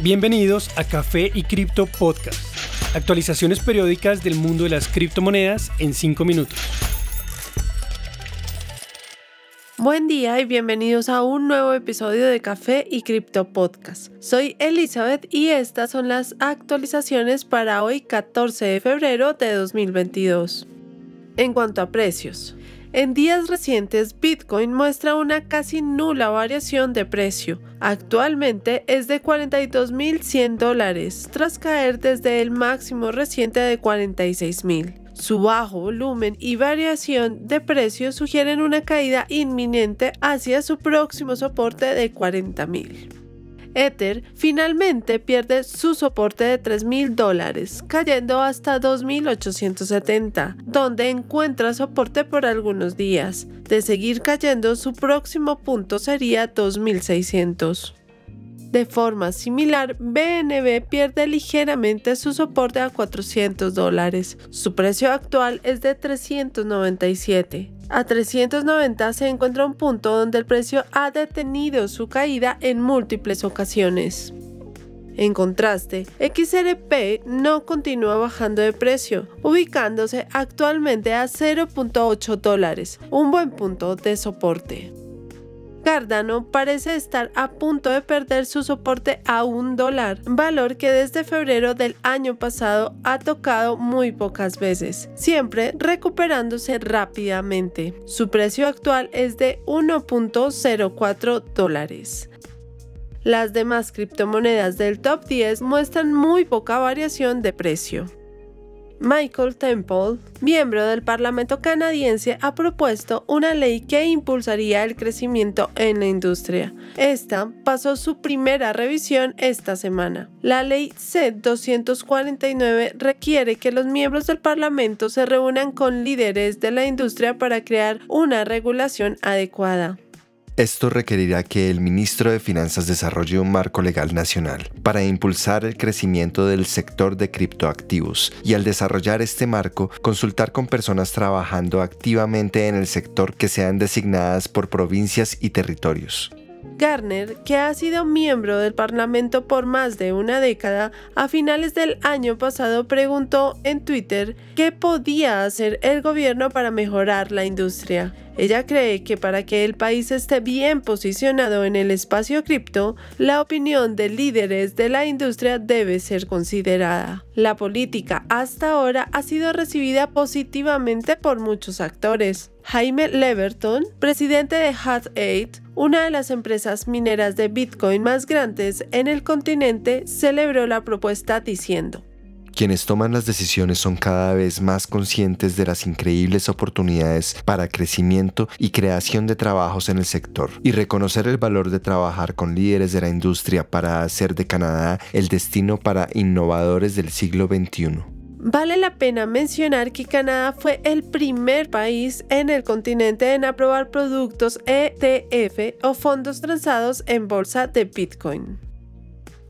Bienvenidos a Café y Cripto Podcast. Actualizaciones periódicas del mundo de las criptomonedas en 5 minutos. Buen día y bienvenidos a un nuevo episodio de Café y Cripto Podcast. Soy Elizabeth y estas son las actualizaciones para hoy 14 de febrero de 2022. En cuanto a precios, en días recientes, Bitcoin muestra una casi nula variación de precio. Actualmente es de 42.100 dólares, tras caer desde el máximo reciente de 46.000. Su bajo volumen y variación de precio sugieren una caída inminente hacia su próximo soporte de 40.000. Ether finalmente pierde su soporte de 3.000 dólares, cayendo hasta 2.870, donde encuentra soporte por algunos días. De seguir cayendo, su próximo punto sería 2.600. De forma similar, BNB pierde ligeramente su soporte a 400 dólares. Su precio actual es de 397. A 390 se encuentra un punto donde el precio ha detenido su caída en múltiples ocasiones. En contraste, XRP no continúa bajando de precio, ubicándose actualmente a 0.8 dólares, un buen punto de soporte. Cardano parece estar a punto de perder su soporte a un dólar, valor que desde febrero del año pasado ha tocado muy pocas veces, siempre recuperándose rápidamente. Su precio actual es de 1.04 dólares. Las demás criptomonedas del top 10 muestran muy poca variación de precio. Michael Temple, miembro del Parlamento canadiense, ha propuesto una ley que impulsaría el crecimiento en la industria. Esta pasó su primera revisión esta semana. La ley C-249 requiere que los miembros del Parlamento se reúnan con líderes de la industria para crear una regulación adecuada. Esto requerirá que el ministro de Finanzas desarrolle un marco legal nacional para impulsar el crecimiento del sector de criptoactivos y al desarrollar este marco consultar con personas trabajando activamente en el sector que sean designadas por provincias y territorios. Garner, que ha sido miembro del Parlamento por más de una década, a finales del año pasado preguntó en Twitter qué podía hacer el gobierno para mejorar la industria. Ella cree que para que el país esté bien posicionado en el espacio cripto, la opinión de líderes de la industria debe ser considerada. La política hasta ahora ha sido recibida positivamente por muchos actores. Jaime Leverton, presidente de Hut 8, una de las empresas mineras de Bitcoin más grandes en el continente, celebró la propuesta diciendo, quienes toman las decisiones son cada vez más conscientes de las increíbles oportunidades para crecimiento y creación de trabajos en el sector y reconocer el valor de trabajar con líderes de la industria para hacer de Canadá el destino para innovadores del siglo XXI. Vale la pena mencionar que Canadá fue el primer país en el continente en aprobar productos ETF o fondos transados en bolsa de Bitcoin.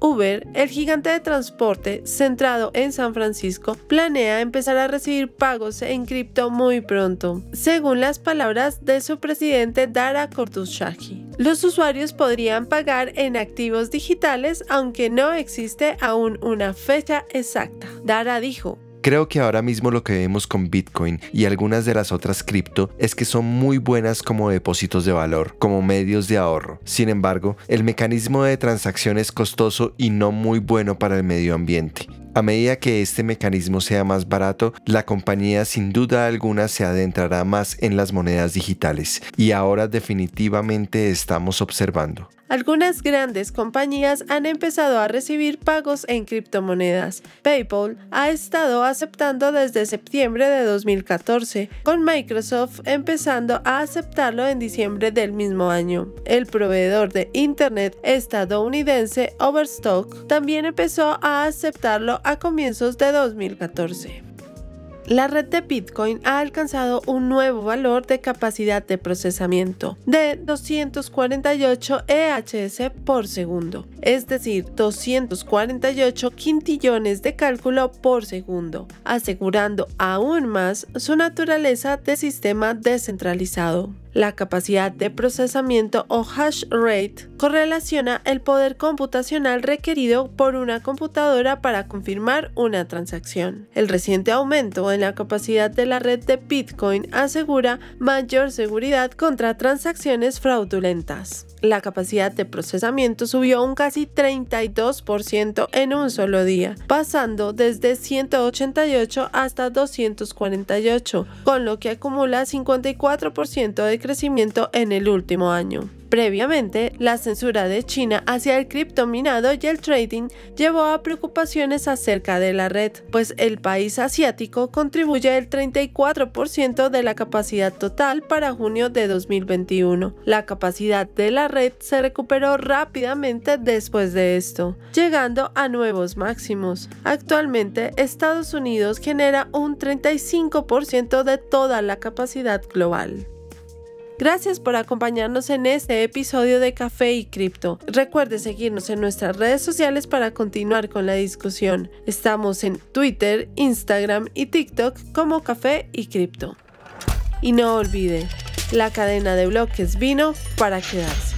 Uber, el gigante de transporte centrado en San Francisco, planea empezar a recibir pagos en cripto muy pronto, según las palabras de su presidente Dara Khosrowshahi. Los usuarios podrían pagar en activos digitales aunque no existe aún una fecha exacta. Dara dijo, Creo que ahora mismo lo que vemos con Bitcoin y algunas de las otras cripto es que son muy buenas como depósitos de valor, como medios de ahorro. Sin embargo, el mecanismo de transacción es costoso y no muy bueno para el medio ambiente. A medida que este mecanismo sea más barato, la compañía sin duda alguna se adentrará más en las monedas digitales y ahora definitivamente estamos observando. Algunas grandes compañías han empezado a recibir pagos en criptomonedas. PayPal ha estado aceptando desde septiembre de 2014, con Microsoft empezando a aceptarlo en diciembre del mismo año. El proveedor de Internet estadounidense Overstock también empezó a aceptarlo a comienzos de 2014. La red de Bitcoin ha alcanzado un nuevo valor de capacidad de procesamiento de 248 EHS por segundo, es decir, 248 quintillones de cálculo por segundo, asegurando aún más su naturaleza de sistema descentralizado. La capacidad de procesamiento o hash rate correlaciona el poder computacional requerido por una computadora para confirmar una transacción. El reciente aumento en la capacidad de la red de Bitcoin asegura mayor seguridad contra transacciones fraudulentas. La capacidad de procesamiento subió un casi 32% en un solo día, pasando desde 188 hasta 248, con lo que acumula 54% de crecimiento en el último año. Previamente, la censura de China hacia el criptominado y el trading llevó a preocupaciones acerca de la red, pues el país asiático contribuye el 34% de la capacidad total para junio de 2021. La capacidad de la red se recuperó rápidamente después de esto, llegando a nuevos máximos. Actualmente, Estados Unidos genera un 35% de toda la capacidad global. Gracias por acompañarnos en este episodio de Café y Cripto. Recuerde seguirnos en nuestras redes sociales para continuar con la discusión. Estamos en Twitter, Instagram y TikTok como Café y Cripto. Y no olvide, la cadena de bloques vino para quedarse.